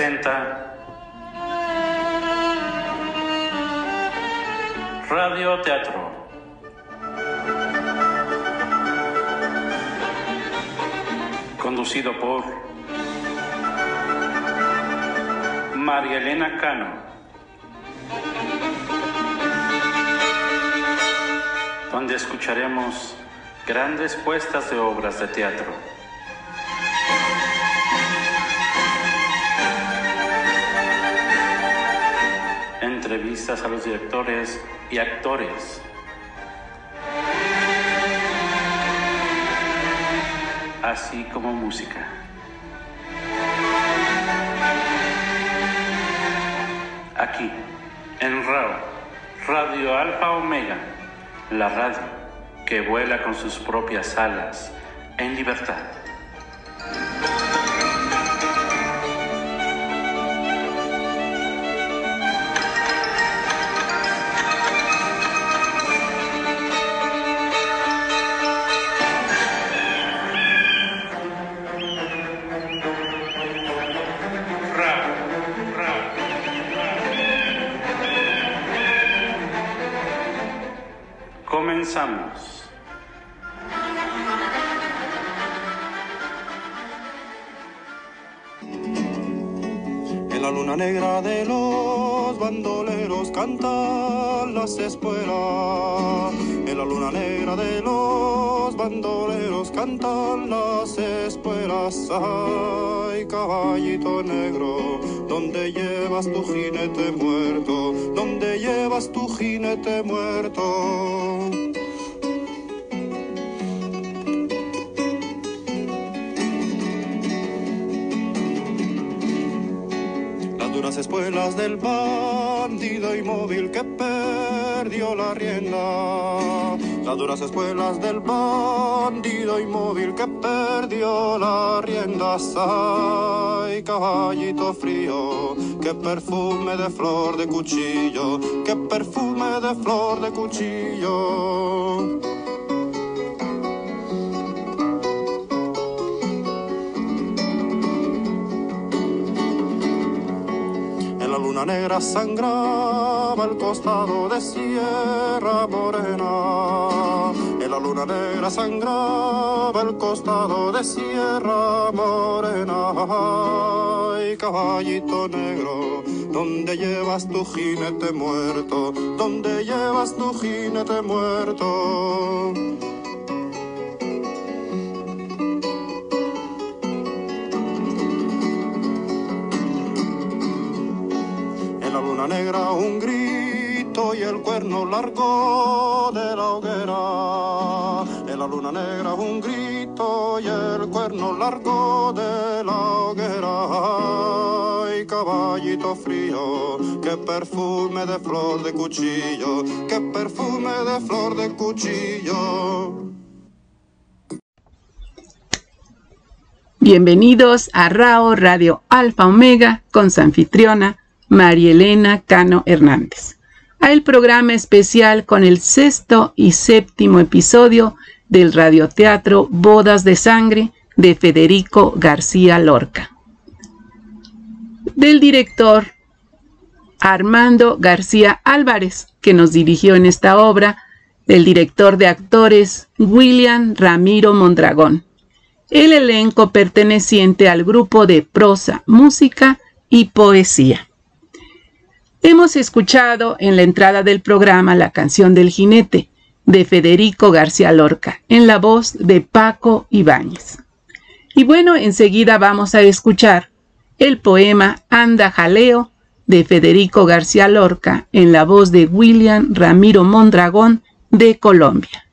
Presenta Radio Teatro. Conducido por María Elena Cano. donde escucharemos grandes puestas de obras de teatro. A los directores y actores. Así como música. Aquí, en RAO, Radio Alfa Omega la radio que vuela con sus propias alas en libertad. Bandoleros cantan las espuelas. En la luna negra de los bandoleros cantan las espuelas. Ay, caballito negro, donde llevas tu jinete muerto? donde llevas tu jinete muerto? Las espuelas del bandido inmóvil que perdió la rienda. Las duras espuelas del bandido inmóvil que perdió la rienda. Ay, caballito frío, qué perfume de flor de cuchillo, qué perfume de flor de cuchillo. Luna negra sangraba al costado de Sierra Morena. En la luna negra sangraba al costado de Sierra Morena. Ay, caballito negro, ¿dónde llevas tu jinete muerto? ¿Dónde llevas tu jinete muerto? Negra un grito y el cuerno largo de la hoguera. En la luna negra un grito y el cuerno largo de la hoguera. Ay, caballito frío, qué perfume de flor de cuchillo, qué perfume de flor de cuchillo. Bienvenidos a RAO Radio Alfa Omega con su anfitriona María Elena Cano Hernández, a el programa especial con el sexto y séptimo episodio del radioteatro Bodas de Sangre de Federico García Lorca. Del director Armando García Álvarez, que nos dirigió en esta obra, del director de actores William Ramiro Mondragón, el elenco perteneciente al grupo de prosa, música y poesía. Hemos escuchado en la entrada del programa la canción del jinete de Federico García Lorca en la voz de Paco Ibáñez. Y bueno, enseguida vamos a escuchar el poema Anda Jaleo de Federico García Lorca en la voz de William Ramiro Mondragón de Colombia.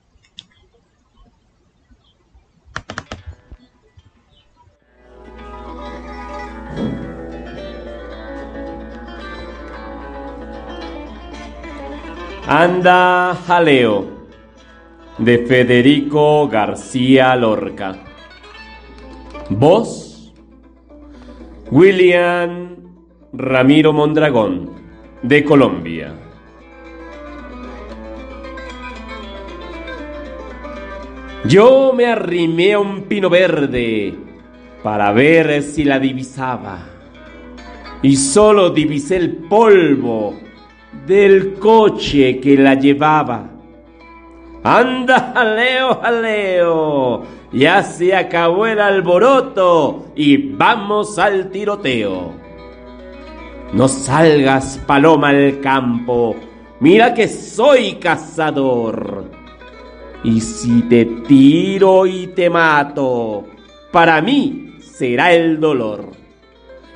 Anda Jaleo de Federico García Lorca. Voz William Ramiro Mondragón de Colombia. Yo me arrimé a un pino verde para ver si la divisaba. Y solo divisé el polvo del coche que la llevaba. Anda, jaleo, jaleo. Ya se acabó el alboroto y vamos al tiroteo. No salgas, paloma, al campo. Mira que soy cazador. Y si te tiro y te mato, para mí será el dolor.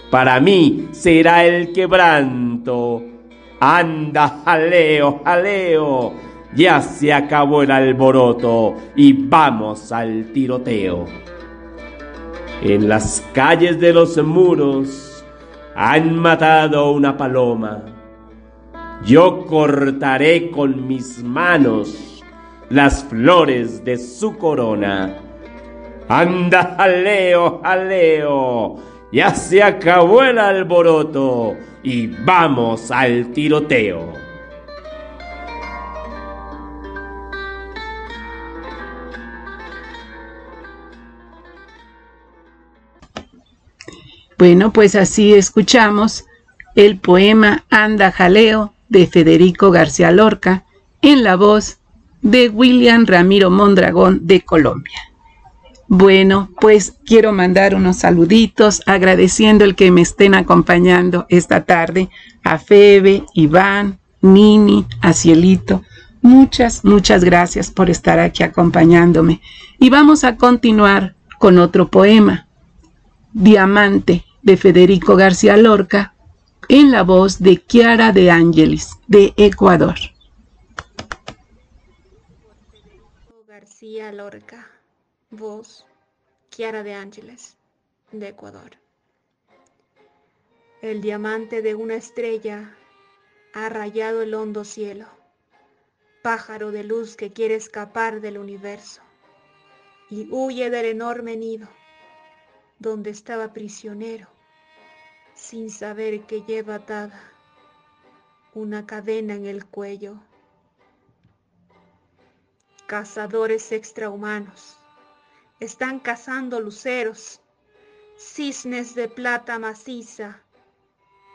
Para mí será el quebranto. Anda, jaleo, jaleo. Ya se acabó el alboroto y vamos al tiroteo. En las calles de los muros han matado una paloma. Yo cortaré con mis manos las flores de su corona. Anda, jaleo, jaleo, ya se acabó el alboroto y vamos al tiroteo. Bueno, pues así escuchamos el poema Anda Jaleo de Federico García Lorca en la voz de William Ramiro Mondragón de Colombia. Bueno, pues quiero mandar unos saluditos agradeciendo el que me estén acompañando esta tarde a Febe, Iván, Nini, a Cielito. Muchas, muchas gracias por estar aquí acompañándome. Y vamos a continuar con otro poema, Diamante, de Federico García Lorca, en la voz de Chiara de Ángeles, de Ecuador. García Lorca, voz Chiara de Ángeles, de Ecuador. El diamante de una estrella ha rayado el hondo cielo, pájaro de luz que quiere escapar del universo y huye del enorme nido donde estaba prisionero, sin saber que lleva atada una cadena en el cuello. Cazadores extrahumanos están cazando luceros, cisnes de plata maciza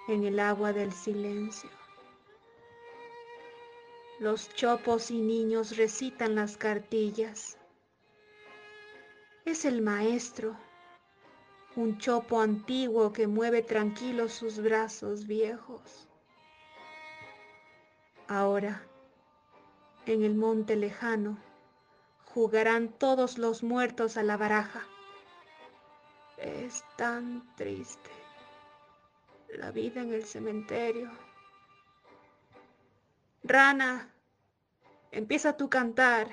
en el agua del silencio. Los chopos y niños recitan las cartillas. Es el maestro un chopo antiguo que mueve tranquilos sus brazos viejos. Ahora, en el monte lejano, jugarán todos los muertos a la baraja. Es tan triste la vida en el cementerio. Rana, empieza tu cantar.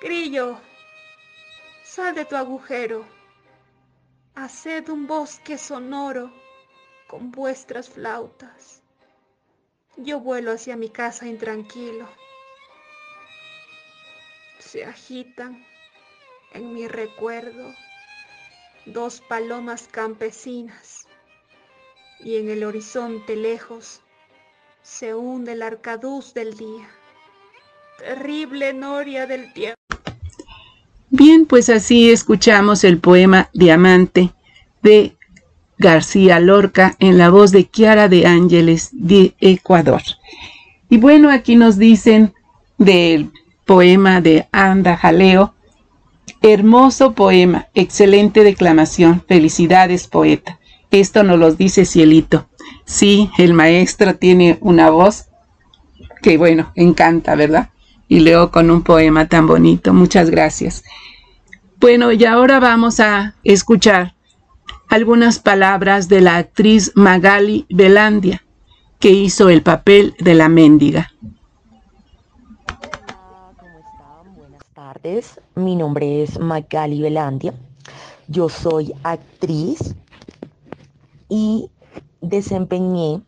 Grillo, sal de tu agujero. Haced un bosque sonoro con vuestras flautas. Yo vuelo hacia mi casa intranquilo. Se agitan en mi recuerdo dos palomas campesinas y en el horizonte lejos se hunde el arcaduz del día, terrible noria del tiempo. Bien, pues así escuchamos el poema Diamante de García Lorca en la voz de Chiara de Ángeles de Ecuador. Y bueno, aquí nos dicen del poema de Anda Jaleo, hermoso poema, excelente declamación, felicidades poeta. Esto nos lo dice Cielito. Sí, el maestro tiene una voz que bueno, encanta, ¿verdad? y leo con un poema tan bonito. Muchas gracias. Bueno, y ahora vamos a escuchar algunas palabras de la actriz Magali Belandia, que hizo el papel de la mendiga. Hola, ¿cómo están? Buenas Mi nombre es Magali Belandia. Yo soy actriz y desempeñé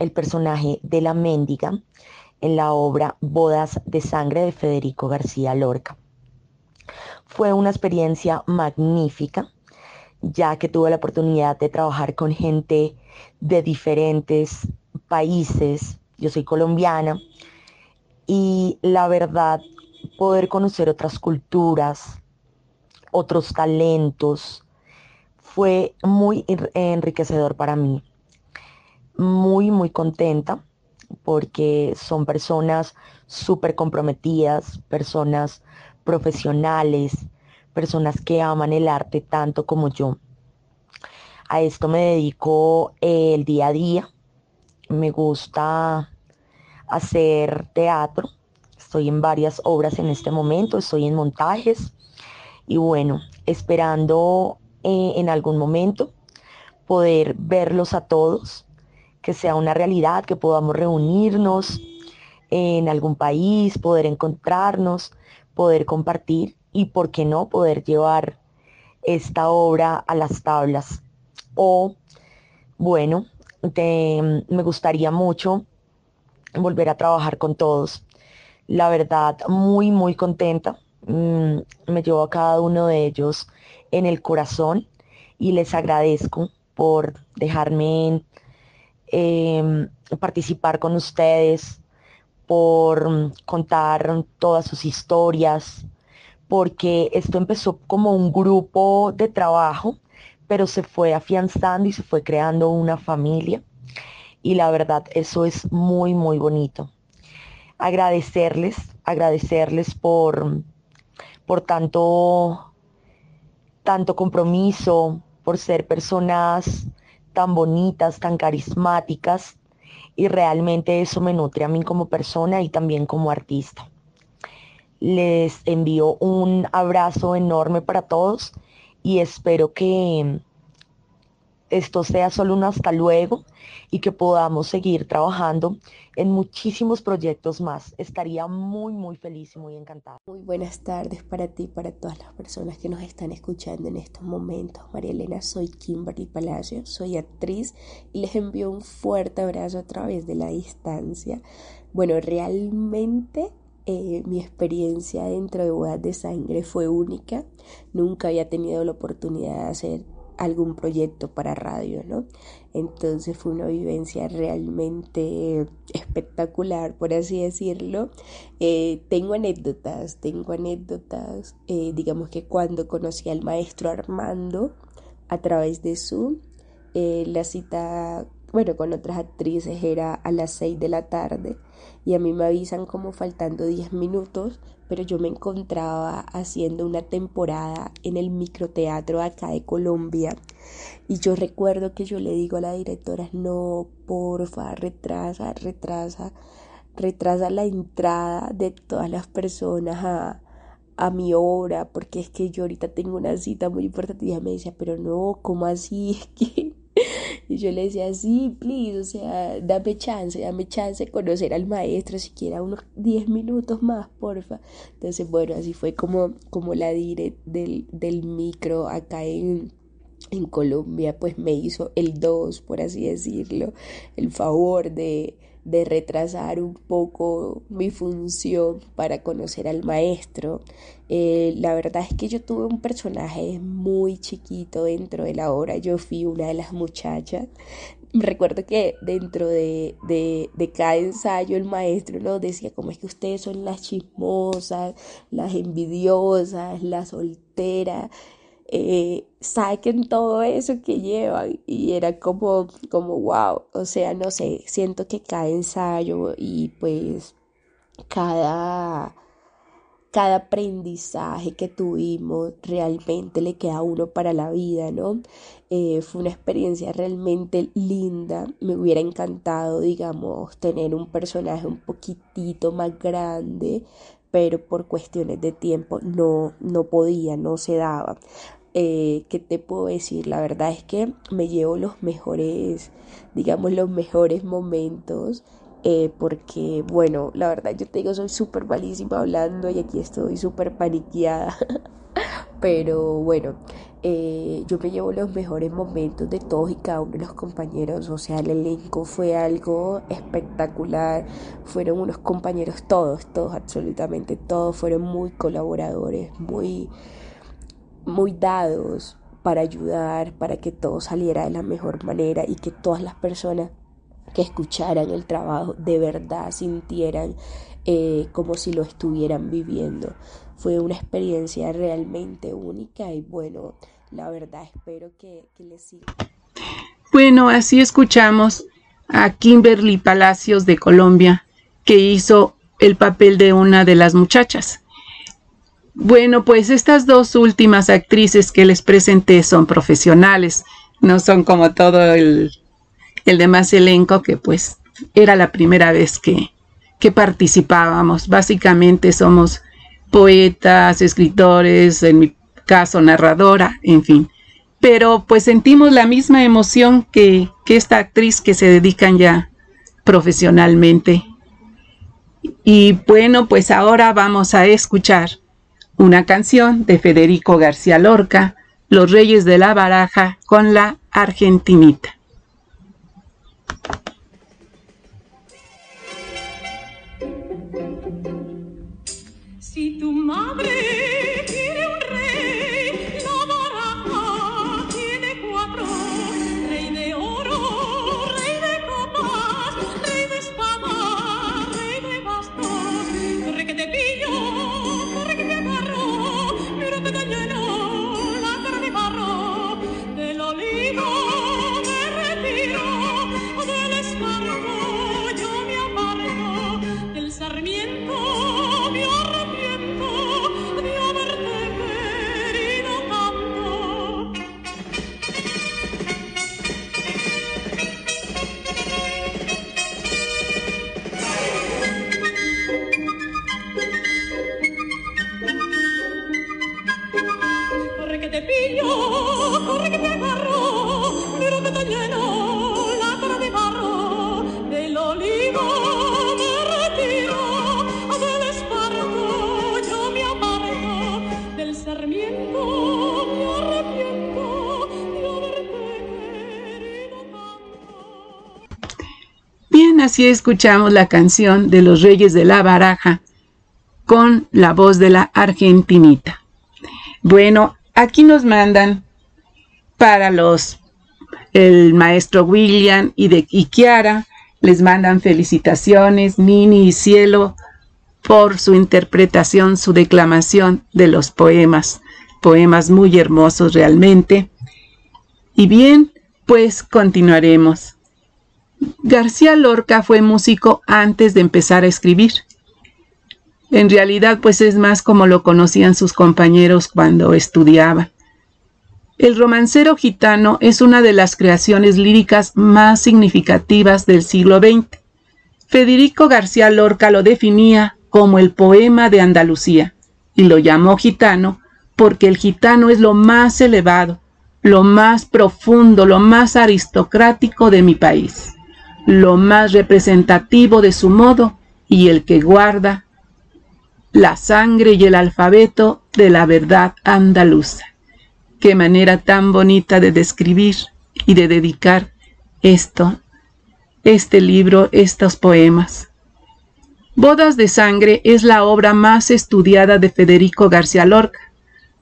el personaje de la mendiga en la obra Bodas de Sangre de Federico García Lorca. Fue una experiencia magnífica, ya que tuve la oportunidad de trabajar con gente de diferentes países. Yo soy colombiana y la verdad poder conocer otras culturas, otros talentos, fue muy enriquecedor para mí. Muy, muy contenta porque son personas súper comprometidas, personas profesionales, personas que aman el arte tanto como yo. A esto me dedico el día a día. Me gusta hacer teatro. Estoy en varias obras en este momento, estoy en montajes y bueno, esperando eh, en algún momento poder verlos a todos, que sea una realidad, que podamos reunirnos en algún país, poder encontrarnos, poder compartir y, por qué no, poder llevar esta obra a las tablas. O, bueno, me gustaría mucho volver a trabajar con todos. La verdad, muy, muy contenta. Mm, me llevo a cada uno de ellos en el corazón y les agradezco por dejarme em, participar con ustedes, por contar todas sus historias, porque esto empezó como un grupo de trabajo, pero se fue afianzando y se fue creando una familia. Y la verdad, eso es muy, muy bonito. Agradecerles, agradecerles por, por tanto, tanto compromiso, por ser personas tan bonitas, tan carismáticas. Y realmente eso me nutre a mí como persona y también como artista. Les envío un abrazo enorme para todos y espero que esto sea solo un hasta luego y que podamos seguir trabajando en muchísimos proyectos más. Estaría muy, muy feliz y muy encantada. Muy buenas tardes para ti y para todas las personas que nos están escuchando en estos momentos. María Elena, soy Kimberly Palacio, soy actriz y les envío un fuerte abrazo a través de la distancia. Bueno, realmente eh, mi experiencia dentro de Bodas de Sangre fue única. Nunca había tenido la oportunidad de hacer algún proyecto para radio, ¿no? Entonces fue una vivencia realmente espectacular, por así decirlo. Eh, tengo anécdotas, tengo anécdotas, eh, digamos que cuando conocí al maestro Armando a través de Zoom, la cita bueno, con otras actrices era a las 6 de la tarde y a mí me avisan como faltando 10 minutos, pero yo me encontraba haciendo una temporada en el microteatro acá de Colombia y yo recuerdo que yo le digo a la directora, no, porfa, retrasa, retrasa, retrasa la entrada de todas las personas a, mi obra, porque es que yo ahorita tengo una cita muy importante y ella me decía, pero no, ¿cómo así? Es que y yo le decía, sí, please, o sea, dame chance, dame chance de conocer al maestro, siquiera unos 10 minutos más, porfa. Entonces, bueno, así fue como, como la dire del, del micro acá en, en Colombia, pues me hizo el 2, por así decirlo, el favor de de retrasar un poco mi función para conocer al maestro. Eh, la verdad es que yo tuve un personaje muy chiquito dentro de la obra, yo fui una de las muchachas. Recuerdo que dentro de, de, de cada ensayo el maestro nos decía como es que ustedes son las chismosas, las envidiosas, las solteras eh, saquen todo eso que llevan y era como, como wow, o sea, no sé, siento que cada ensayo y pues cada, cada aprendizaje que tuvimos realmente le queda uno para la vida, ¿no? Eh, fue una experiencia realmente linda, me hubiera encantado, digamos, tener un personaje un poquitito más grande, pero por cuestiones de tiempo no, no podía, no se daba. Eh, ¿qué te puedo decir? La verdad es que me llevo los mejores, digamos, los mejores momentos. Eh, porque, bueno, la verdad yo te digo, soy súper malísima hablando y aquí estoy súper paniqueada. Pero bueno, eh, yo me llevo los mejores momentos de todos y cada uno de los compañeros. O sea, el elenco fue algo espectacular. Fueron unos compañeros todos, todos, absolutamente todos. Fueron muy colaboradores, muy muy dados para ayudar, para que todo saliera de la mejor manera y que todas las personas que escucharan el trabajo de verdad sintieran eh, como si lo estuvieran viviendo. Fue una experiencia realmente única y bueno, la verdad espero que, que les siga. Bueno, así escuchamos a Kimberly Palacios de Colombia, que hizo el papel de una de las muchachas. Bueno, pues estas dos últimas actrices que les presenté son profesionales, no son como todo el, el demás elenco que pues era la primera vez que, que participábamos. Básicamente somos poetas, escritores, en mi caso narradora, en fin. Pero pues sentimos la misma emoción que, que esta actriz que se dedican ya profesionalmente. Y bueno, pues ahora vamos a escuchar una canción de Federico García Lorca, Los Reyes de la Baraja, con la Argentinita. Si tu madre así escuchamos la canción de los Reyes de la Baraja con la voz de la Argentinita. Bueno, aquí nos mandan para los el maestro William y de y Kiara les mandan felicitaciones Nini y Cielo por su interpretación, su declamación de los poemas, poemas muy hermosos realmente. Y bien, pues continuaremos. García Lorca fue músico antes de empezar a escribir. En realidad, pues es más como lo conocían sus compañeros cuando estudiaba. El romancero gitano es una de las creaciones líricas más significativas del siglo XX. Federico García Lorca lo definía como el poema de Andalucía y lo llamó gitano porque el gitano es lo más elevado, lo más profundo, lo más aristocrático de mi país lo más representativo de su modo y el que guarda la sangre y el alfabeto de la verdad andaluza. Qué manera tan bonita de describir y de dedicar esto, este libro, estos poemas. Bodas de Sangre es la obra más estudiada de Federico García Lorca,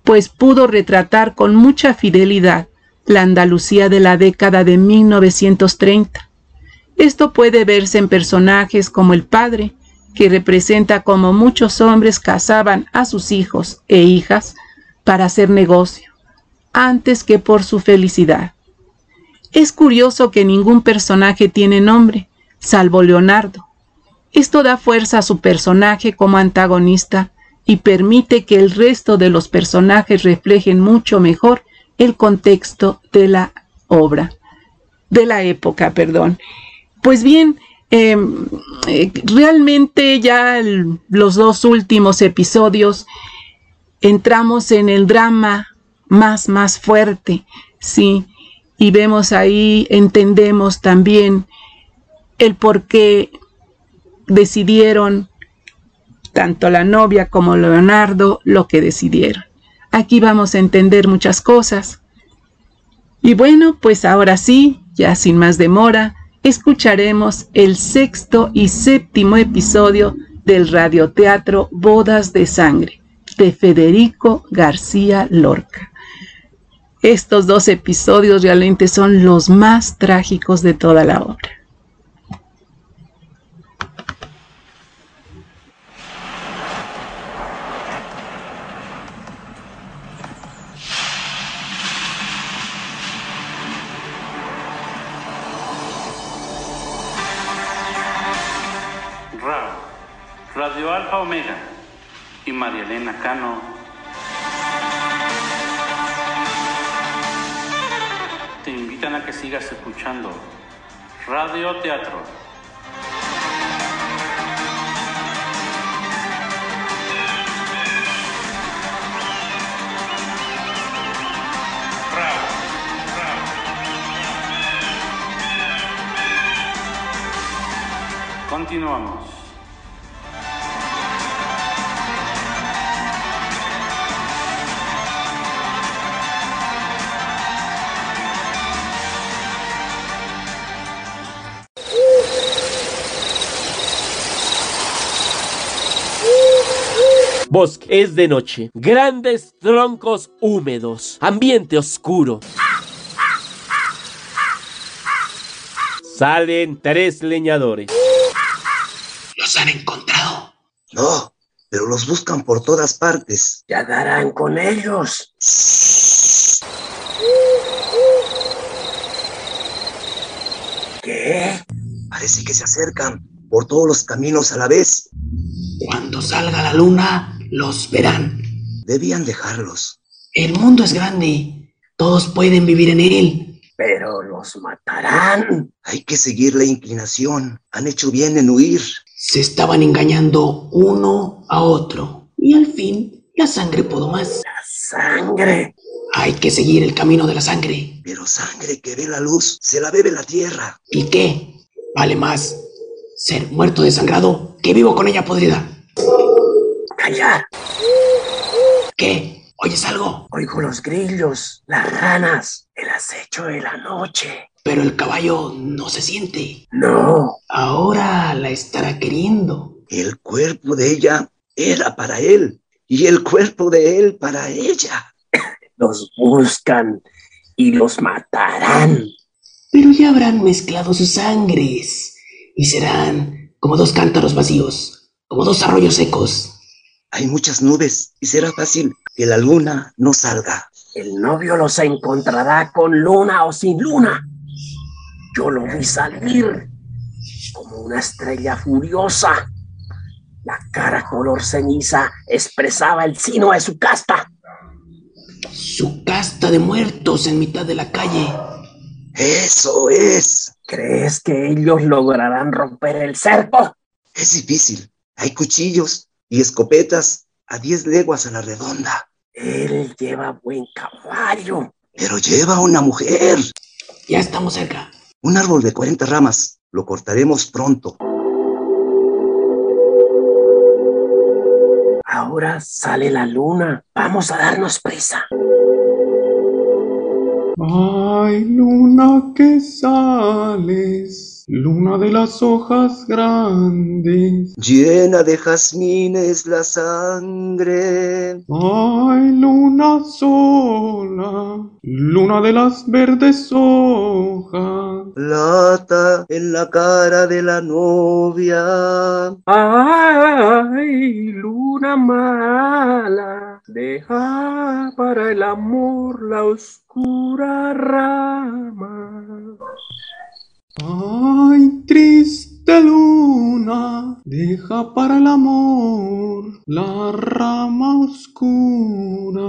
pues pudo retratar con mucha fidelidad la Andalucía de la década de 1930 esto puede verse en personajes como el padre, que representa como muchos hombres casaban a sus hijos e hijas para hacer negocio, antes que por su felicidad. Es curioso que ningún personaje tiene nombre, salvo Leonardo. Esto da fuerza a su personaje como antagonista y permite que el resto de los personajes reflejen mucho mejor el contexto de la obra, de la época, perdón. Pues bien, em, eh, realmente ya los dos últimos episodios entramos en el drama más, más fuerte, ¿sí? Y vemos ahí, entendemos también el por qué decidieron tanto la novia como Leonardo lo que decidieron. Aquí vamos a entender muchas cosas. Y bueno, pues ahora sí, ya sin más demora, escucharemos el sexto y séptimo episodio del radioteatro Bodas de Sangre de Federico García Lorca. Estos dos episodios realmente son los más trágicos de toda la obra. Alfa Omega y María Elena Cano. Te invitan a que sigas escuchando Radio Teatro. Continuamos. Bosque es de noche. Grandes troncos húmedos. Ambiente oscuro. Salen tres leñadores. ¿Los han encontrado? No, pero los buscan por todas partes. Ya darán con ellos. ¿Qué? Parece que se acercan por todos los caminos a la vez. Cuando salga la luna, los verán. Debían dejarlos. El mundo es grande. Todos pueden vivir en él. Pero los matarán. Hay que seguir la inclinación. Han hecho bien en huir. Se estaban engañando uno a otro. Y al fin, la sangre pudo más. La sangre. Hay que seguir el camino de la sangre. Pero sangre que ve la luz, se la bebe la tierra. ¿Y qué? Vale más ser muerto desangrado que vivo con ella podrida. ¡Callar! ¿Qué? ¿Oyes algo? Oigo los grillos, las ranas, el acecho de la noche. Pero el caballo no se siente. No. Ahora la estará queriendo. El cuerpo de ella era para él y el cuerpo de él para ella. Los buscan y los matarán. Pero ya habrán mezclado sus sangres y serán como dos cántaros vacíos, como dos arroyos secos. Hay muchas nubes y será fácil que la luna no salga. El novio los encontrará con luna o sin luna. Yo lo vi salir como una estrella furiosa. La cara color ceniza expresaba el sino de su casta. Su casta de muertos en mitad de la calle. Eso es. ¿Crees que ellos lograrán romper el cerco? Es difícil. Hay cuchillos y escopetas a diez leguas a la redonda. Él lleva buen caballo. Pero lleva una mujer. Ya estamos cerca. Un árbol de 40 ramas. Lo cortaremos pronto. Ahora sale la luna. Vamos a darnos prisa. Ay, luna que sales, luna de las hojas grandes. Llena de jazmines la sangre. Ay, luna sola, luna de las verdes hojas. Lata en la cara de la novia. Ay, luna mala, deja para el amor la oscura rama. Ay, triste luna, deja para el amor la rama oscura.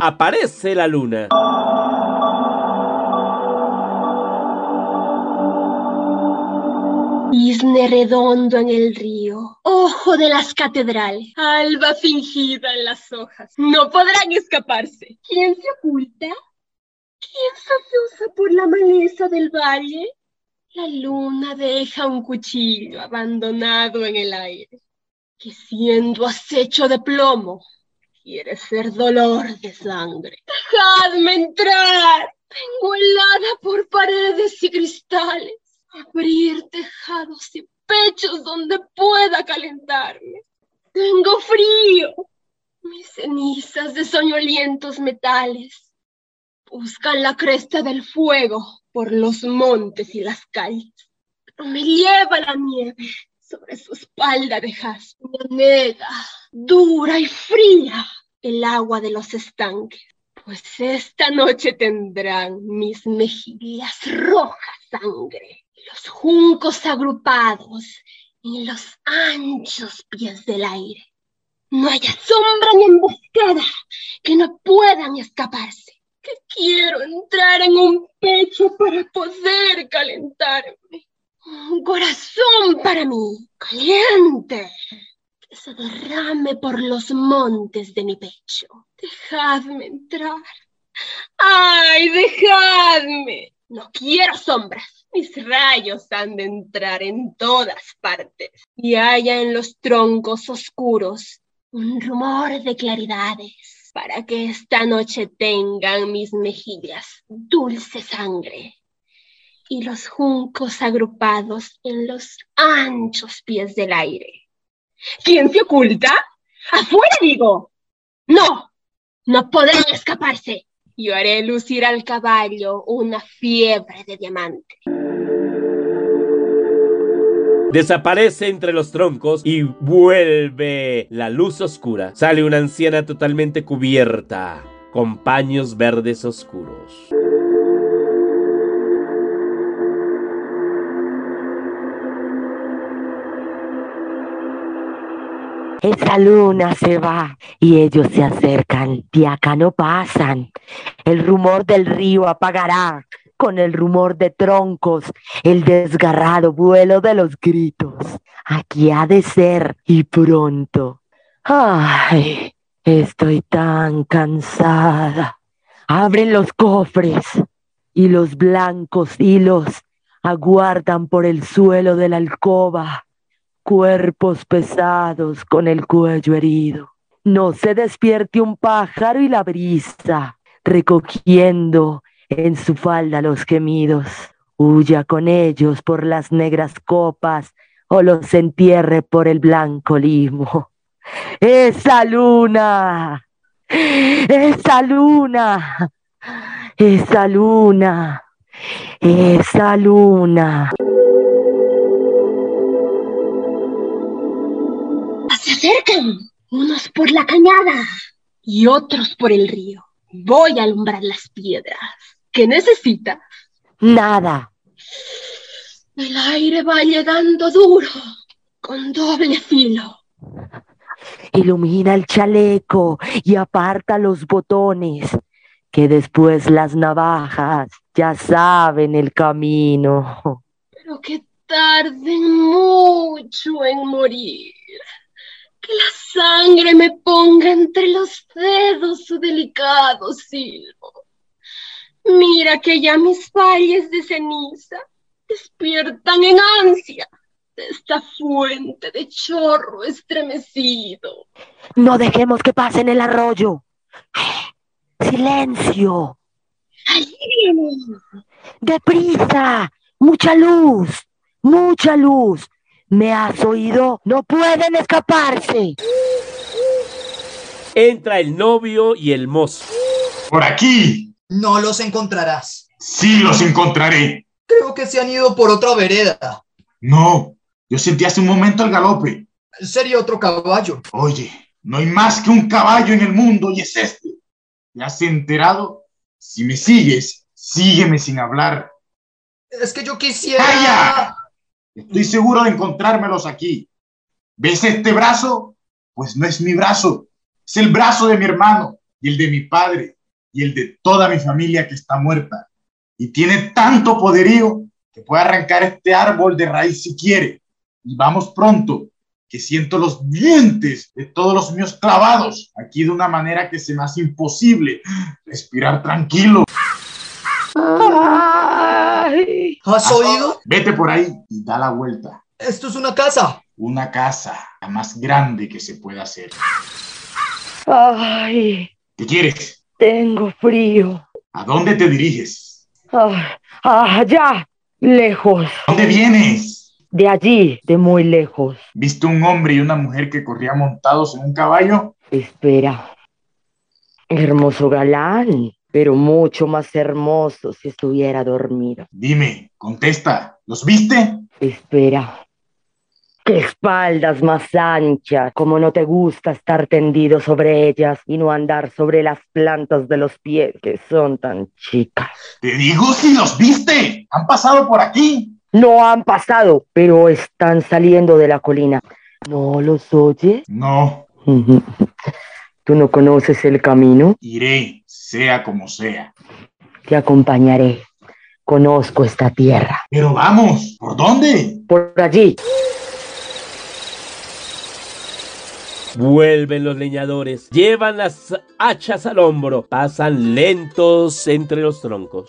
Aparece la luna. Cisne redondo en el río, ojo de las catedrales, alba fingida en las hojas. No podrán escaparse. ¿Quién se oculta? ¿Quién se usa por la maleza del valle? La luna deja un cuchillo abandonado en el aire, que siendo acecho de plomo, quiere ser dolor de sangre. ¡Dejadme entrar! Vengo helada por paredes y cristales abrir tejados y pechos donde pueda calentarme. Tengo frío. Mis cenizas de soñolientos metales buscan la cresta del fuego por los montes y las calles. Pero me lleva la nieve sobre su espalda de jaspe, negra, dura y fría, el agua de los estanques, pues esta noche tendrán mis mejillas rojas sangre, los juncos agrupados en los anchos pies del aire. No haya sombra ni emboscada que no puedan escaparse. Que quiero entrar en un pecho para poder calentarme. Un corazón para mí, caliente, que se derrame por los montes de mi pecho. Dejadme entrar. ¡Ay, dejadme! No quiero sombras. Mis rayos han de entrar en todas partes y haya en los troncos oscuros un rumor de claridades para que esta noche tengan mis mejillas dulce sangre y los juncos agrupados en los anchos pies del aire. ¿Quién se oculta? ¡Afuera, digo! ¡No! ¡No podrán escaparse! Yo haré lucir al caballo una fiebre de diamante. Desaparece entre los troncos y vuelve la luz oscura. Sale una anciana totalmente cubierta, con paños verdes oscuros. Esa luna se va y ellos se acercan, de acá no pasan. El rumor del río apagará con el rumor de troncos, el desgarrado vuelo de los gritos. Aquí ha de ser y pronto. Ay, estoy tan cansada. Abren los cofres y los blancos hilos aguardan por el suelo de la alcoba, cuerpos pesados con el cuello herido. No se despierte un pájaro y la brisa, recogiendo en su falda los gemidos, huya con ellos por las negras copas o los entierre por el blanco limo. Esa luna, esa luna, esa luna, esa luna. Acercan, unos por la cañada y otros por el río. Voy a alumbrar las piedras. ¿Qué necesita? Nada. El aire va llegando duro, con doble filo. Ilumina el chaleco y aparta los botones, que después las navajas ya saben el camino. Pero que tarden mucho en morir. Que la sangre me ponga entre los dedos su delicado silbo. Mira que ya mis valles de ceniza despiertan en ansia de esta fuente de chorro estremecido. No dejemos que pasen el arroyo. Silencio. Allí. Deprisa. Mucha luz. Mucha luz. ¿Me has oído? No pueden escaparse. Entra el novio y el mozo. Por aquí. No los encontrarás. Sí los encontraré. Creo que se han ido por otra vereda. No, yo sentí hace un momento el galope. Sería otro caballo. Oye, no hay más que un caballo en el mundo y es este. ¿Te has enterado? Si me sigues, sígueme sin hablar. Es que yo quisiera... ¡Calla! Estoy seguro de encontrármelos aquí. ¿Ves este brazo? Pues no es mi brazo. Es el brazo de mi hermano y el de mi padre y el de toda mi familia que está muerta. Y tiene tanto poderío que puede arrancar este árbol de raíz si quiere. Y vamos pronto, que siento los dientes de todos los míos clavados aquí de una manera que se me hace imposible respirar tranquilo. ¿Has oído? Vete por ahí y da la vuelta. Esto es una casa. Una casa, la más grande que se pueda hacer. Ay, ¿Qué quieres? tengo frío. ¿A dónde te diriges? Ah, allá, lejos. ¿Dónde vienes? De allí, de muy lejos. ¿Viste un hombre y una mujer que corrían montados en un caballo? Espera. Hermoso galán, pero mucho más hermoso si estuviera dormido. Dime, contesta, ¿los viste? Espera. qué espaldas más anchas, como no te gusta estar tendido sobre ellas y no andar sobre las plantas de los pies, que son tan chicas. Te digo si los viste, han pasado por aquí. No han pasado, pero están saliendo de la colina. ¿No los oyes? No. ¿Tú no conoces el camino? Iré, sea como sea. Te acompañaré. Conozco esta tierra. Pero vamos, ¿por dónde? Por allí. Vuelven los leñadores, llevan las hachas al hombro, pasan lentos entre los troncos.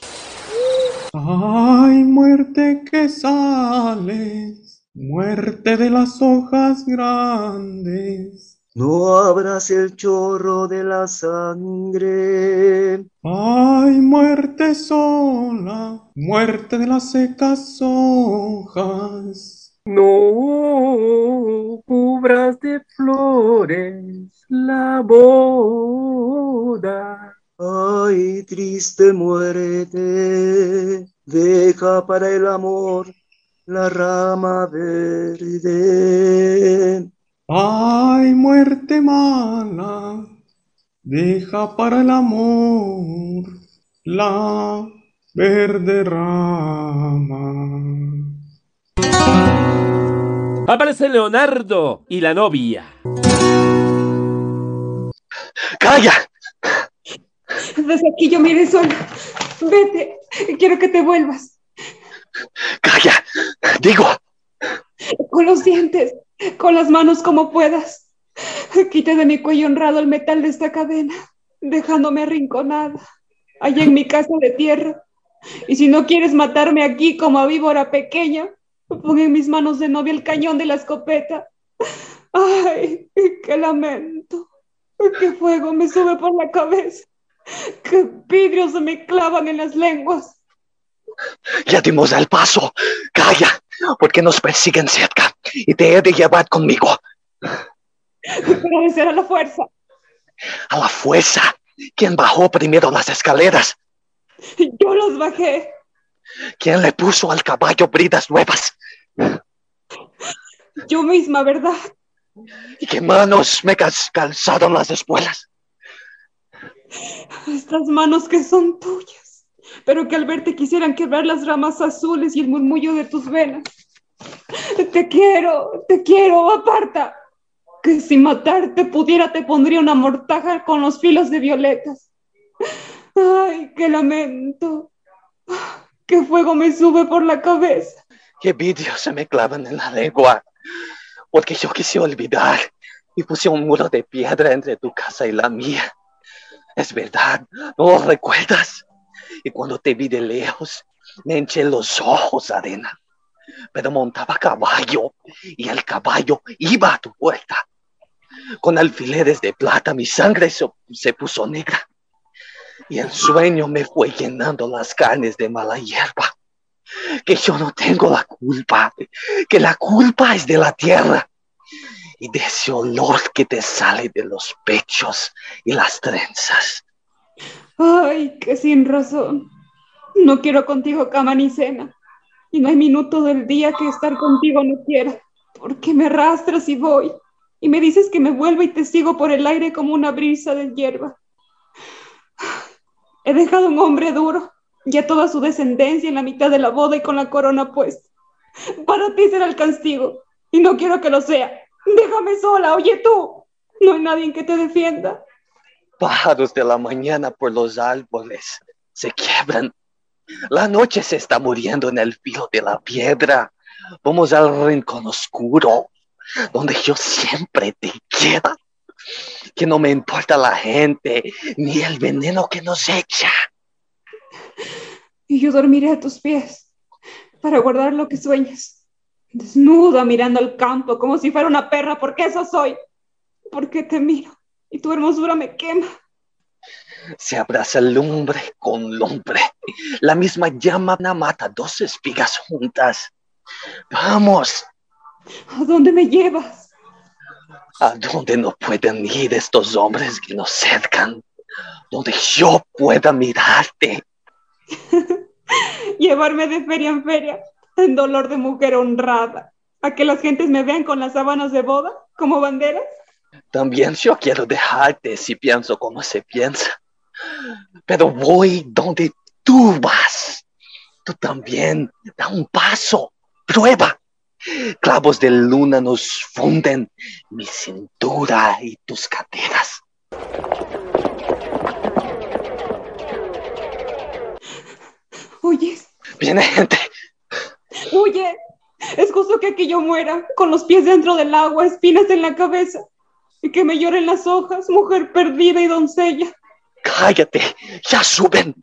Ay, muerte que sales, muerte de las hojas grandes. No abras el chorro de la sangre. Ay, muerte sola, muerte de las secas hojas. No cubras de flores la boda. Ay, triste muerte, deja para el amor la rama verde. Ay, muerte mala, deja para el amor la verde rama. Aparece Leonardo y la novia. ¡Calla! Desde aquí yo me iré sola. Vete, quiero que te vuelvas. ¡Calla! Digo, Con los dientes, con las manos como puedas. Quita de mi cuello honrado el metal de esta cadena, dejándome arrinconada, allá en mi casa de tierra. Y si no quieres matarme aquí como a víbora pequeña, pon en mis manos de novia el cañón de la escopeta. Ay, qué lamento. Qué fuego me sube por la cabeza. Qué vidrios me clavan en las lenguas. ya dimos el paso. ¡Calla! Porque nos persiguen cerca y te he de llevar conmigo. Pero de ser a la fuerza. A la fuerza. ¿Quién bajó primero las escaleras? Yo los bajé. ¿Quién le puso al caballo bridas nuevas? Yo misma, ¿verdad? ¿Y qué manos me cal- calzaron las espuelas? Estas manos que son tuyas, pero que al verte quisieran quebrar las ramas azules y el murmullo de tus venas. Te quiero, te quiero, aparta. Que si matarte pudiera te pondría una mortaja con los filos de violetas. Ay, qué lamento. Qué fuego me sube por la cabeza. ¿Qué vidrios se me clavan en la lengua? Porque yo quise olvidar y puse un muro de piedra entre tu casa y la mía. Es verdad, ¿no lo recuerdas? Y cuando te vi de lejos, me hinché los ojos, arena. Pero montaba caballo y el caballo iba a tu puerta. Con alfileres de plata mi sangre se, se puso negra. Y el sueño me fue llenando las carnes de mala hierba. Que yo no tengo la culpa, que la culpa es de la tierra y de ese olor que te sale de los pechos y las trenzas. Ay, que sin razón. No quiero contigo cama ni cena. Y no hay minuto del día que estar contigo no quiera. Porque me arrastras y voy. Y me dices que me vuelva y te sigo por el aire como una brisa de hierba. He dejado un hombre duro, ya toda su descendencia en la mitad de la boda y con la corona puesta. Para ti será el castigo. Y no quiero que lo sea. Déjame sola, oye tú. No hay nadie que te defienda. Pájaros de la mañana por los árboles se quiebran. La noche se está muriendo en el filo de la piedra. Vamos al rincón oscuro, donde yo siempre te quiera. Que no me importa la gente, ni el veneno que nos echa. Y yo dormiré a tus pies para guardar lo que sueñas. Desnuda mirando al campo como si fuera una perra, porque eso soy. Porque te miro y tu hermosura me quema. Se abraza lumbre con lumbre. La misma llama mata dos espigas juntas. Vamos, ¿A dónde me llevas? a donde no pueden ir estos hombres que nos cercan. Donde yo pueda mirarte. Llevarme de feria en feria, en dolor de mujer honrada, ¿A que las gentes me vean con las sábanas de boda como banderas? También yo quiero dejarte si pienso como se piensa. Pero voy donde tú vas. Tú también da un paso. Prueba. Clavos de luna nos funden mi cintura y tus caderas. ¿Oyes? Viene gente. ¡Huye! Es justo que aquí yo muera, con los pies dentro del agua, espinas en la cabeza, y que me lloren las hojas, mujer perdida y doncella. Cállate, ya suben.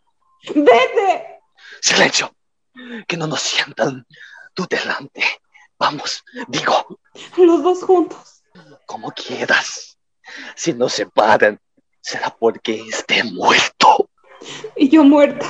¡Vete! Silencio, que no nos sientan tú delante. Vamos, digo. Los dos juntos. Como quieras. Si nos separan, será porque esté muerto. Y yo muerta.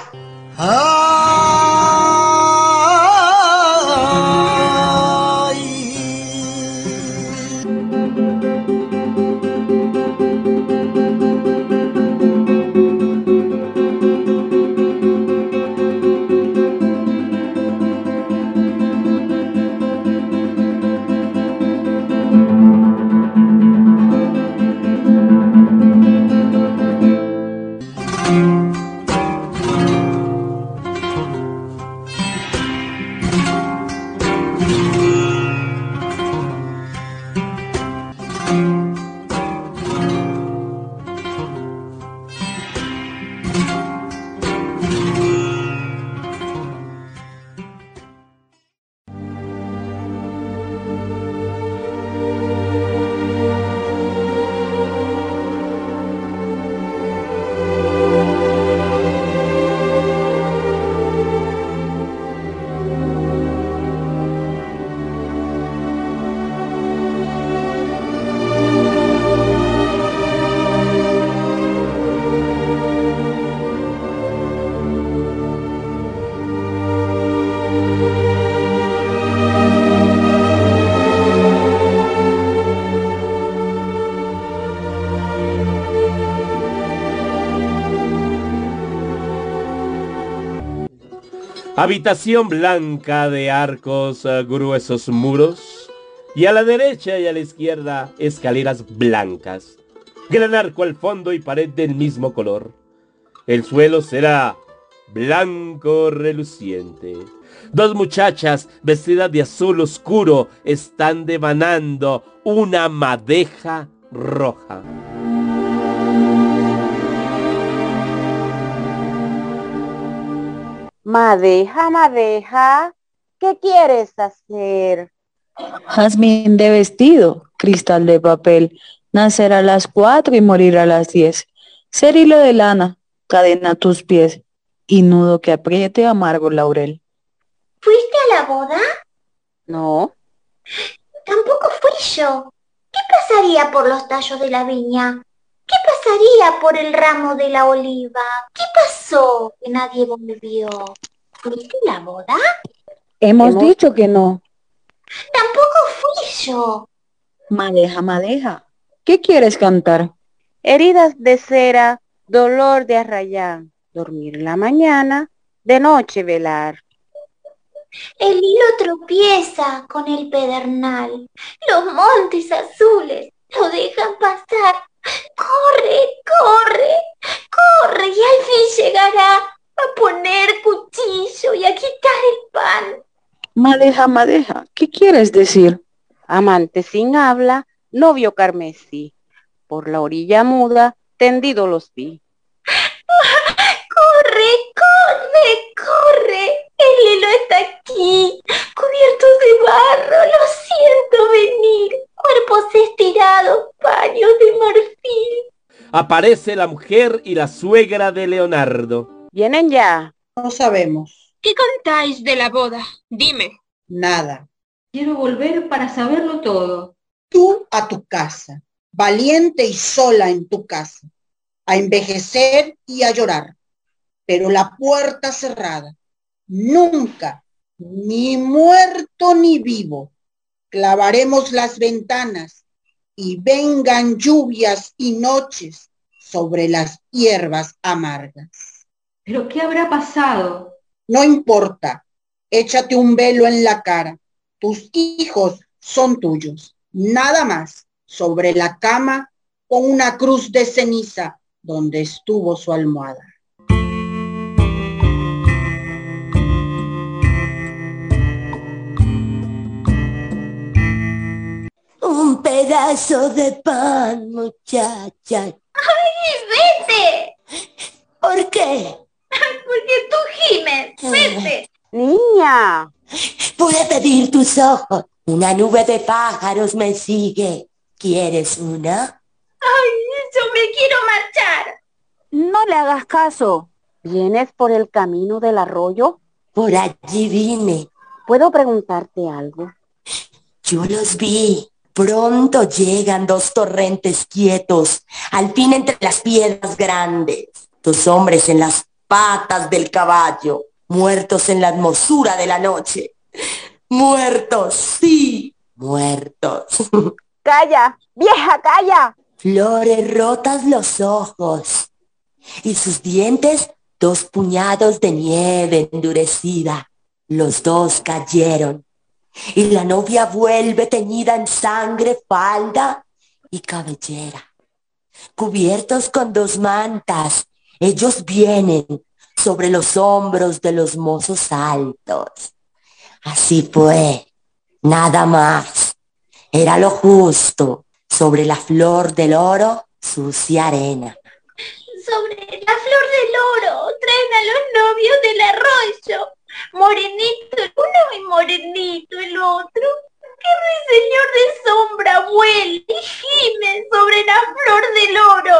Habitación blanca de arcos eh, gruesos muros. Y a la derecha y a la izquierda escaleras blancas. Gran arco al fondo y pared del mismo color. El suelo será blanco reluciente. Dos muchachas vestidas de azul oscuro están devanando una madeja roja. Madeja, madeja, ¿qué quieres hacer? Jazmín de vestido, cristal de papel, nacer a las cuatro y morir a las diez. Ser hilo de lana, cadena a tus pies, y nudo que apriete amargo laurel. ¿Fuiste a la boda? No. Tampoco fui yo. ¿Qué pasaría por los tallos de la viña? ¿Qué pasaría por el ramo de la oliva? ¿Qué pasó que nadie volvió? ¿Fuiste a la boda? Hemos, Hemos- dicho que no. Tampoco fui yo. Madeja, madeja. ¿Qué quieres cantar? Heridas de cera, dolor de arrayán, dormir en la mañana, de noche velar. El hilo tropieza con el pedernal. Los montes azules lo dejan pasar. Corre, corre, corre y al fin llegará a poner cuchillo y a quitar el pan. Madeja, madeja. ¿Qué quieres decir? Amante sin habla, novio carmesí. Por la orilla muda, tendido los vi. Corre, corre, corre. El hilo está aquí, cubiertos de barro. Lo siento venir. Cuerpos estirados, paños de marfil. Aparece la mujer y la suegra de Leonardo. ¿Vienen ya? No sabemos. ¿Qué contáis de la boda? Dime. Nada. Quiero volver para saberlo todo. Tú a tu casa, valiente y sola en tu casa, a envejecer y a llorar, pero la puerta cerrada. Nunca, ni muerto ni vivo, clavaremos las ventanas y vengan lluvias y noches sobre las hierbas amargas. ¿Pero qué habrá pasado? No importa, échate un velo en la cara, Tus hijos son tuyos, nada más, sobre la cama con una cruz de ceniza donde estuvo su almohada. Pedazo de pan, muchacha. ¡Ay, vete! ¿Por qué? Porque tú gimes, vete. Niña. Pude pedir tus ojos. Una nube de pájaros me sigue. ¿Quieres una? Ay, yo me quiero marchar. No le hagas caso. ¿Vienes por el camino del arroyo? Por allí vine. ¿Puedo preguntarte algo? Yo los vi. Pronto llegan dos torrentes quietos, al fin entre las piedras grandes, dos hombres en las patas del caballo, muertos en la hermosura de la noche. Muertos, sí, muertos. Calla, vieja, calla. Flores rotas los ojos y sus dientes dos puñados de nieve endurecida. Los dos cayeron y la novia vuelve teñida en sangre, falda y cabellera. Cubiertos con dos mantas, ellos vienen sobre los hombros de los mozos altos. Así fue, nada más. Era lo justo, sobre la flor del oro, sucia arena. Sobre la flor del oro traen a los novios del arroyo. Morenito el uno y morenito el otro. Que ruiseñor de sombra vuela y gime sobre la flor del oro.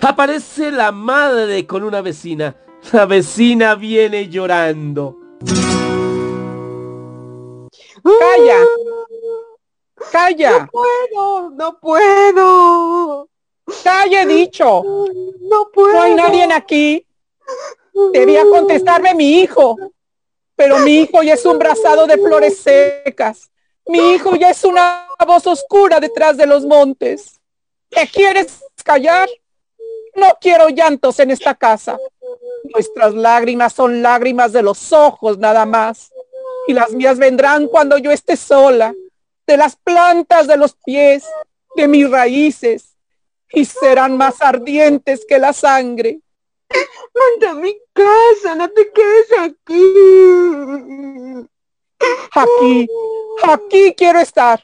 Aparece la madre con una vecina. La vecina viene llorando. ¡Calla! ¡Calla! No puedo, no puedo. ¡Calla, he dicho! No puedo. No hay nadie aquí. Debía contestarme mi hijo. Pero mi hijo ya es un brazado de flores secas. Mi hijo ya es una voz oscura detrás de los montes. ¿Qué quieres callar? No quiero llantos en esta casa. Nuestras lágrimas son lágrimas de los ojos nada más. Y las mías vendrán cuando yo esté sola, de las plantas de los pies, de mis raíces, y serán más ardientes que la sangre. Manda a mi casa, no te quedes aquí. Aquí, aquí quiero estar.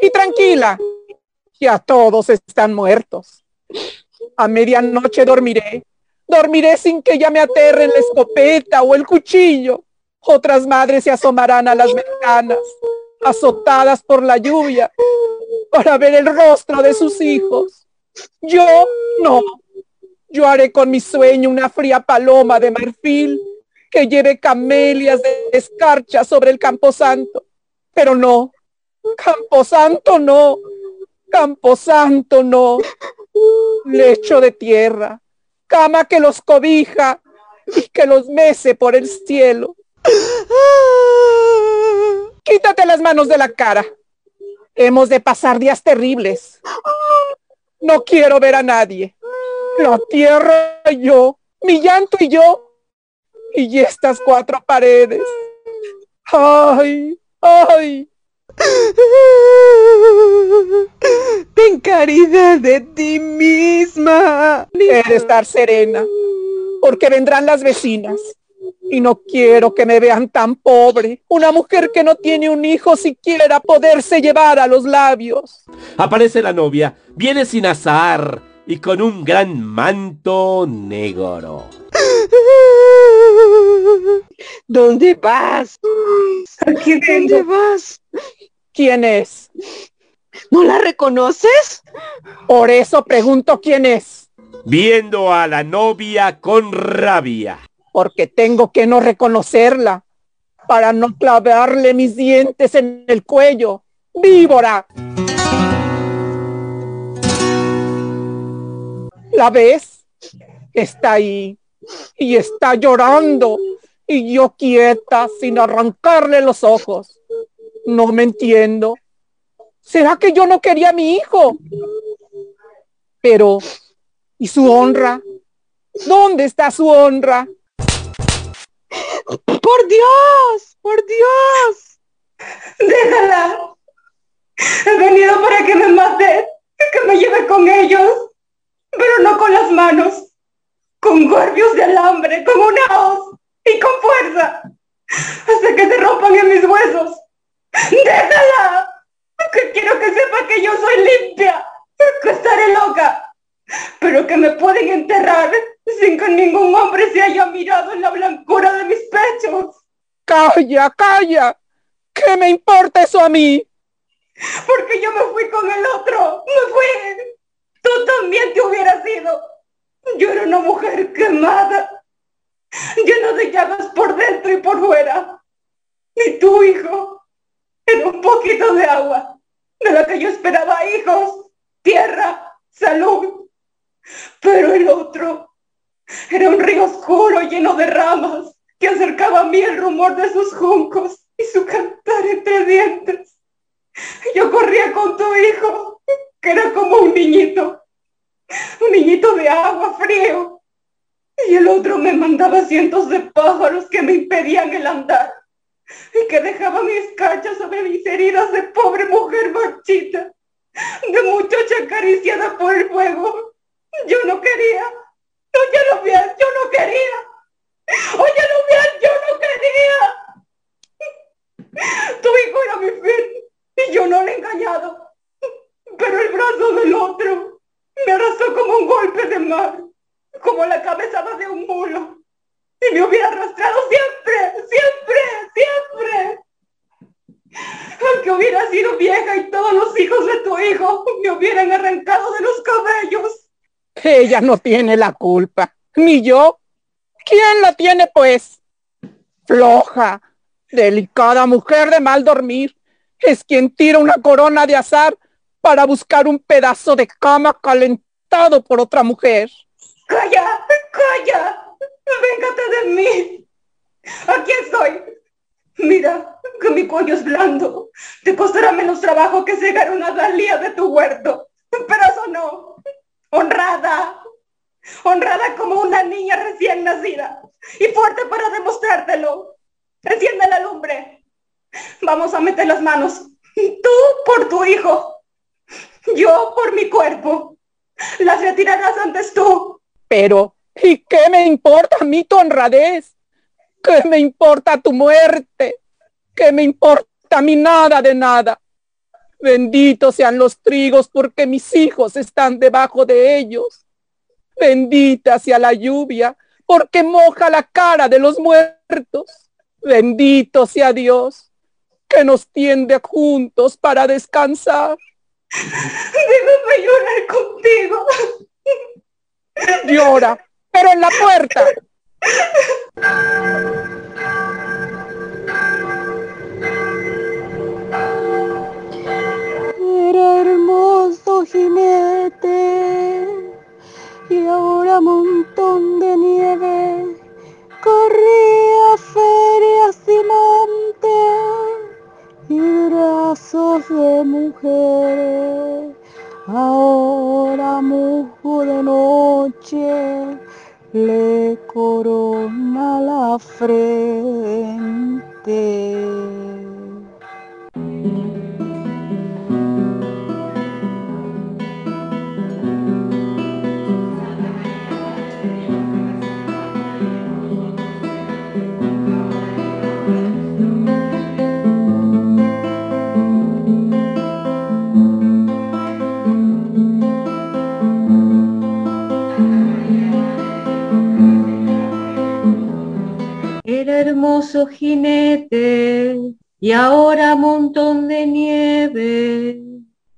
Y tranquila, ya todos están muertos. A medianoche dormiré. Dormiré sin que ya me aterren la escopeta o el cuchillo. Otras madres se asomarán a las ventanas, azotadas por la lluvia, para ver el rostro de sus hijos. Yo no. Yo haré con mi sueño una fría paloma de marfil que lleve camelias de escarcha sobre el camposanto. Pero no, camposanto no, camposanto no. Lecho de tierra, cama que los cobija y que los mece por el cielo. Quítate las manos de la cara. Hemos de pasar días terribles. No quiero ver a nadie. La tierra y yo, mi llanto y yo, y estas cuatro paredes. Ay, ay. Ten caridad de ti misma. He de estar serena, porque vendrán las vecinas. Y no quiero que me vean tan pobre. Una mujer que no tiene un hijo siquiera poderse llevar a los labios. Aparece la novia, viene sin azar y con un gran manto negro. ¿Dónde vas? Aquí ¿Dónde vas? ¿Quién es? ¿No la reconoces? Por eso pregunto quién es. Viendo a la novia con rabia. Porque tengo que no reconocerla para no clavarle mis dientes en el cuello. ¡Víbora! ¿La ves? Está ahí y está llorando y yo quieta sin arrancarle los ojos. No me entiendo. ¿Será que yo no quería a mi hijo? Pero, ¿y su honra? ¿Dónde está su honra? ¡Por Dios! ¡Por Dios! Déjala. He venido para que me mate, que me lleve con ellos, pero no con las manos, con gorbios de alambre, con una hoz y con fuerza, hasta que se rompan en mis huesos. ¡Déjala! Que quiero que sepa que yo soy limpia, que estaré loca, pero que me pueden enterrar ningún hombre se haya mirado en la blancura de mis pechos. Calla, calla. ¿Qué me importa eso a mí? Porque yo me fui con el otro, me fui. Tú también te hubieras ido. Yo era una mujer quemada, llena de llagas por dentro y por fuera. Y tu hijo era un poquito de agua, de la que yo esperaba hijos, tierra, salud. Pero el otro era un río oscuro lleno de ramas que acercaba a mí el rumor de sus juncos y su cantar entre dientes. Yo corría con tu hijo, que era como un niñito, un niñito de agua frío. Y el otro me mandaba cientos de pájaros que me impedían el andar y que dejaban mis cachas sobre mis heridas de pobre mujer marchita, de muchacha acariciada por el fuego. Yo no quería, óyelo bien, yo no quería. Bien, yo no quería. Tu hijo era mi fin y yo no le he engañado. Pero el brazo del otro me arrastró como un golpe de mar, como la cabezada de un mulo. Y me hubiera arrastrado siempre, siempre, siempre. Aunque hubiera sido vieja y todos los hijos de tu hijo me hubieran arrancado de los cabellos. Ella no tiene la culpa, ni yo. ¿Quién la tiene, pues? Floja, delicada mujer de mal dormir, es quien tira una corona de azar para buscar un pedazo de cama calentado por otra mujer. ¡Calla! ¡Calla! ¡Véngate de mí! Aquí estoy. Mira, que mi cuello es blando. Te costará menos trabajo que cegar una dalía de tu huerto. Pero eso no. Honrada. Honrada como una niña recién nacida. Y fuerte para demostrártelo. Enciende la lumbre. Vamos a meter las manos. Tú por tu hijo. Yo por mi cuerpo. Las retirarás antes tú. Pero, ¿y qué me importa a mí tu honradez? ¿Qué me importa tu muerte? ¿Qué me importa a mí nada de nada? Benditos sean los trigos porque mis hijos están debajo de ellos. Bendita sea la lluvia porque moja la cara de los muertos. Bendito sea Dios que nos tiende juntos para descansar. Déjame llorar contigo. Llora, pero en la puerta. Jinete y ahora montón de nieve. Corría ferias y montes y brazos de mujeres. Ahora musgo de noche le corona la frente. Hermoso jinete y ahora montón de nieve.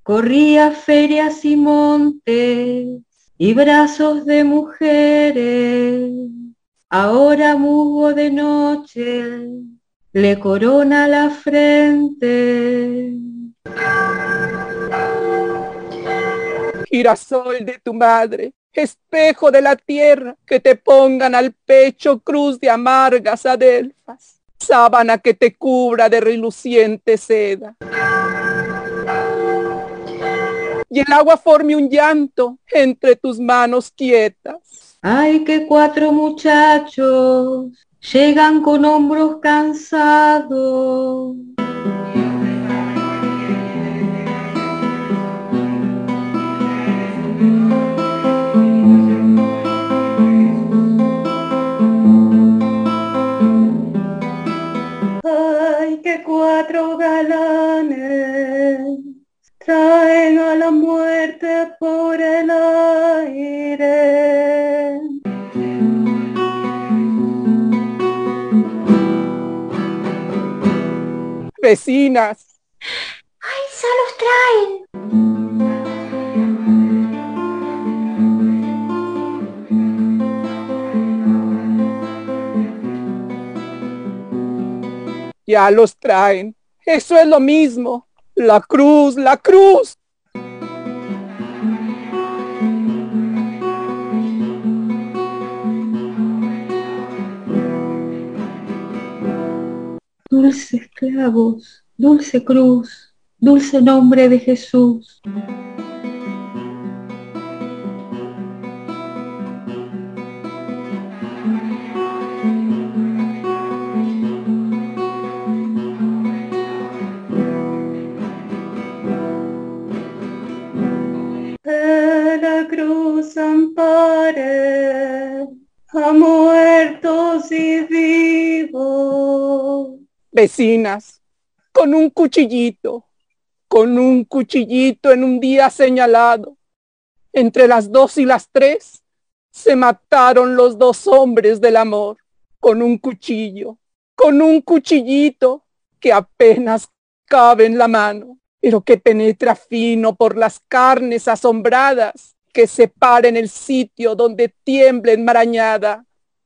Corría ferias y montes y brazos de mujeres. Ahora musgo de noche le corona la frente. girasol de tu madre, espejo de la tierra, que te pongan al pecho cruz de amargas adelfas, sábana que te cubra de reluciente seda. y el agua forme un llanto entre tus manos quietas. Ay, que cuatro muchachos llegan con hombros cansados. Cuatro galanes traen a la muerte por el aire. Vecinas, ¡Ay, ya los traen! Ya los traen. Eso es lo mismo. La cruz, la cruz. Dulces clavos, dulce cruz, dulce nombre de Jesús. Con un cuchillito, con un cuchillito en un día señalado, entre las dos y las tres, se mataron los dos hombres del amor, con un cuchillo, con un cuchillito que apenas cabe en la mano, pero que penetra fino por las carnes asombradas, que separen el sitio donde tiembla enmarañada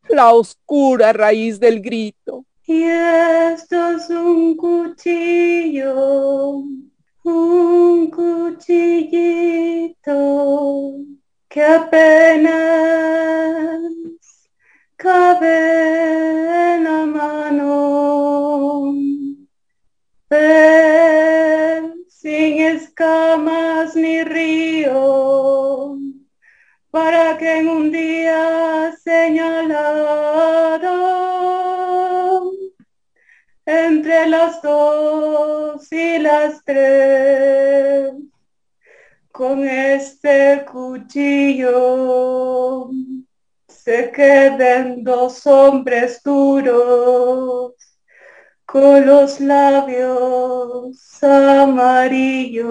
la oscura raíz del grito. Y esto es un cuchillo, un cuchillito que apenas cabe en la mano. Ven sin escamas ni río, para que en un día señalado entre las dos y las tres, con este cuchillo se queden dos hombres duros con los labios amarillos.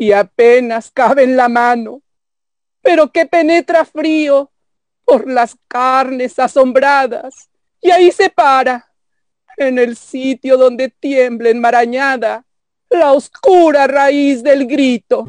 y apenas cabe en la mano, pero que penetra frío por las carnes asombradas, y ahí se para, en el sitio donde tiembla enmarañada la oscura raíz del grito.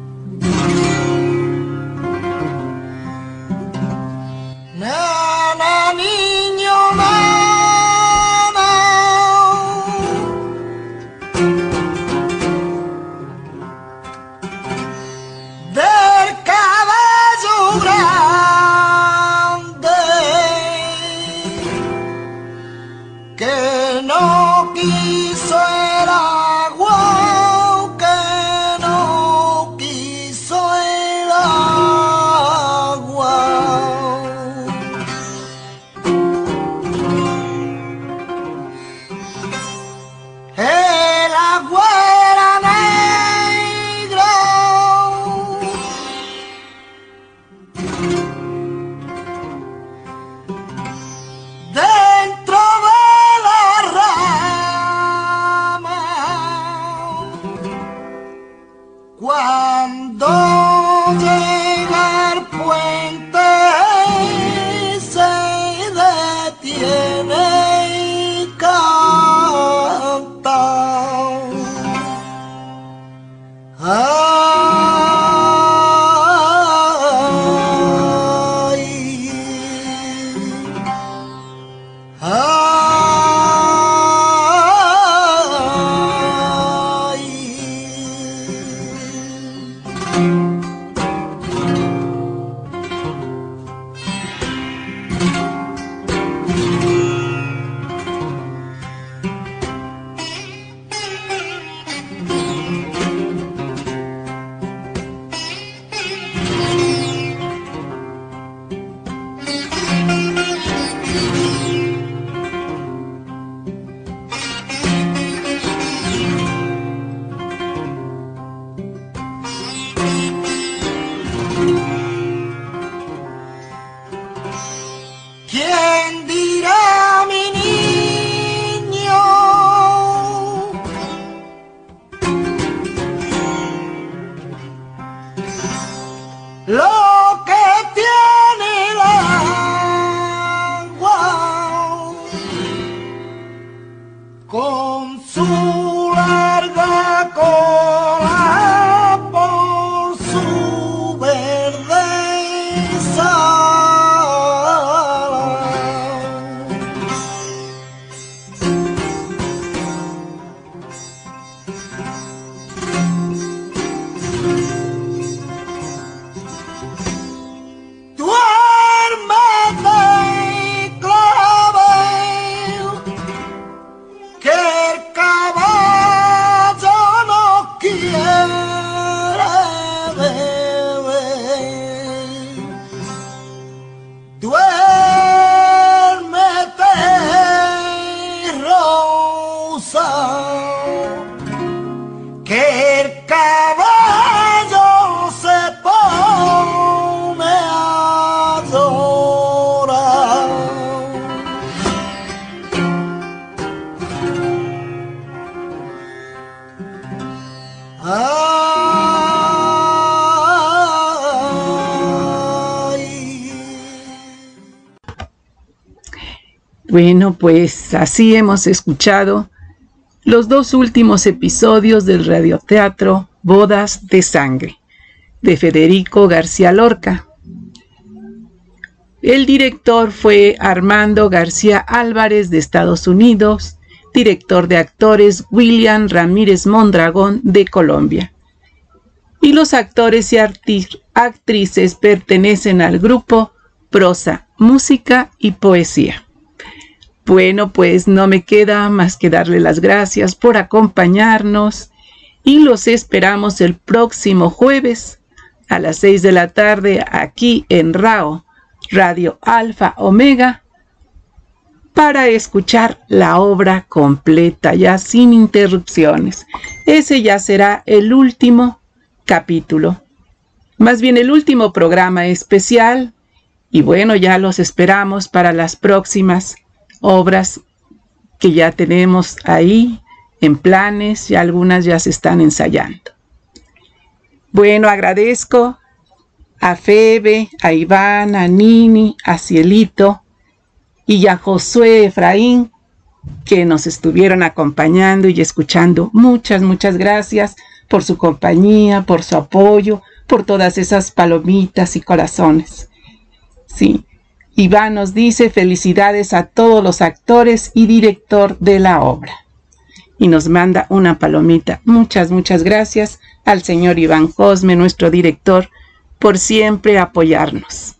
Bueno, pues así hemos escuchado los dos últimos episodios del radioteatro Bodas de Sangre de Federico García Lorca. El director fue Armando García Álvarez de Estados Unidos, director de actores William Ramírez Mondragón de Colombia. Y los actores y actrices pertenecen al grupo Prosa, Música y Poesía. Bueno, pues no me queda más que darle las gracias por acompañarnos y los esperamos el próximo jueves a las 6 de la tarde aquí en RAO, Radio Alfa Omega, para escuchar la obra completa, ya sin interrupciones. Ese ya será el último capítulo, más bien el último programa especial, y bueno, ya los esperamos para las próximas obras que ya tenemos ahí en planes y algunas ya se están ensayando. Bueno, agradezco a Febe, a Iván, a Nini, a Cielito y a Josué Efraín que nos estuvieron acompañando y escuchando. Muchas, muchas gracias por su compañía, por su apoyo, por todas esas palomitas y corazones. Sí, Iván nos dice felicidades a todos los actores y director de la obra. Y nos manda una palomita. Muchas, muchas gracias al señor Iván Cosme, nuestro director, por siempre apoyarnos.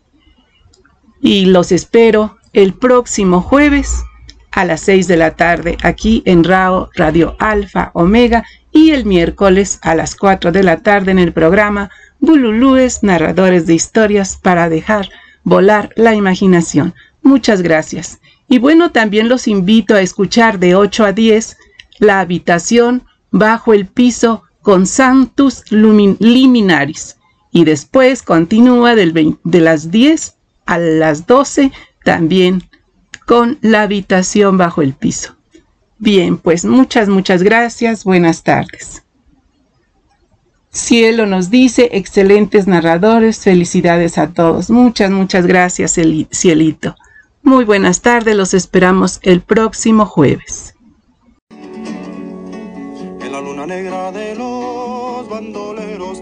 Y los espero el próximo jueves a las 6 de la tarde aquí en RAO Radio Alfa Omega y el miércoles a las 4 de la tarde en el programa Bululúes, narradores de historias para dejar volar la imaginación. Muchas gracias. Y bueno, también los invito a escuchar de 8 a 10 la habitación bajo el piso con Santus Lumin- Liminaris. Y después continúa del vein- de las 10 a las 12 también con la habitación bajo el piso. Bien, pues muchas, muchas gracias. Buenas tardes. Cielo nos dice, excelentes narradores, felicidades a todos. Muchas, muchas gracias, Eli- Cielito. Muy buenas tardes, los esperamos el próximo jueves. En la luna negra de los bandoleros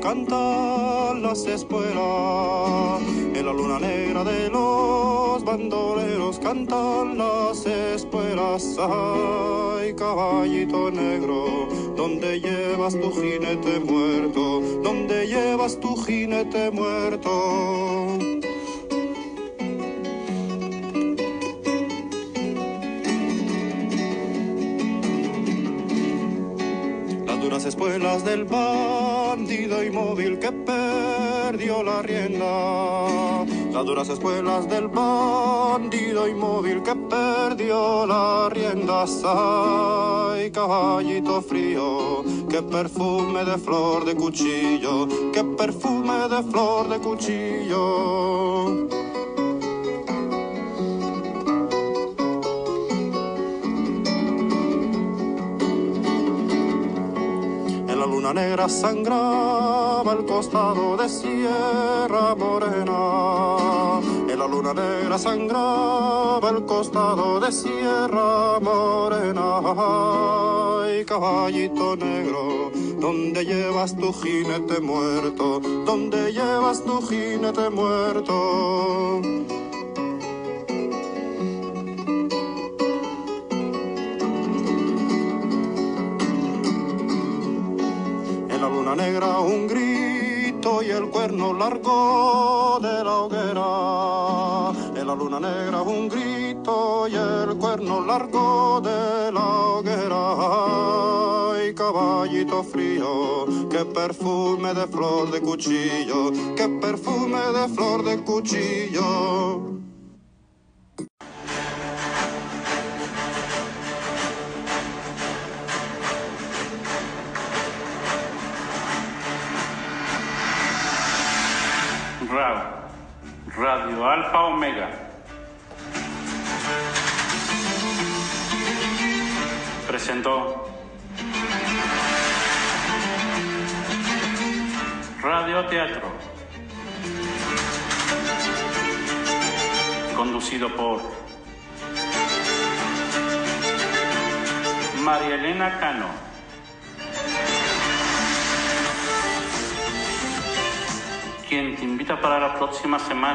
las espuelas. En la luna negra de los bandoleros cantan las espuelas. Ay, caballito negro, ¿dónde llevas tu jinete muerto? ¿Dónde llevas tu jinete muerto? Las espuelas del bandido inmóvil que perdió la rienda. Las duras espuelas del bandido inmóvil que perdió la rienda. Ay, caballito frío, qué perfume de flor de cuchillo, qué perfume de flor de cuchillo. La luna negra sangraba el costado de Sierra Morena. En la luna negra sangraba el costado de Sierra Morena. Ay, caballito negro, ¿dónde llevas tu jinete muerto? ¿Dónde llevas tu jinete muerto? En la luna negra un grito y el cuerno largo de la hoguera. En la luna negra un grito y el cuerno largo de la hoguera. Ay, caballito frío, qué perfume de flor de cuchillo, qué perfume de flor de cuchillo.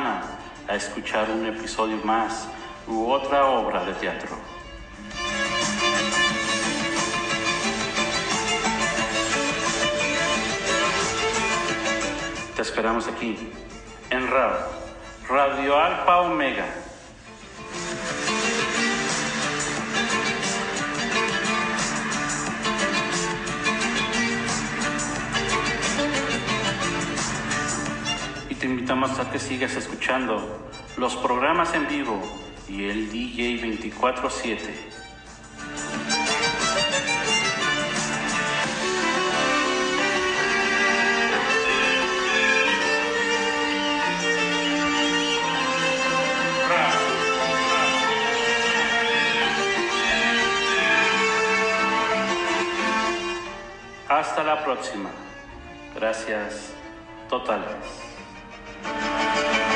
A escuchar un episodio más u otra obra de teatro. Te esperamos aquí, en RAO, Radio Alfa Omega. Invitamos a que sigas escuchando los programas en vivo y el DJ 24/7. Hasta la próxima. Gracias totales. Thank you.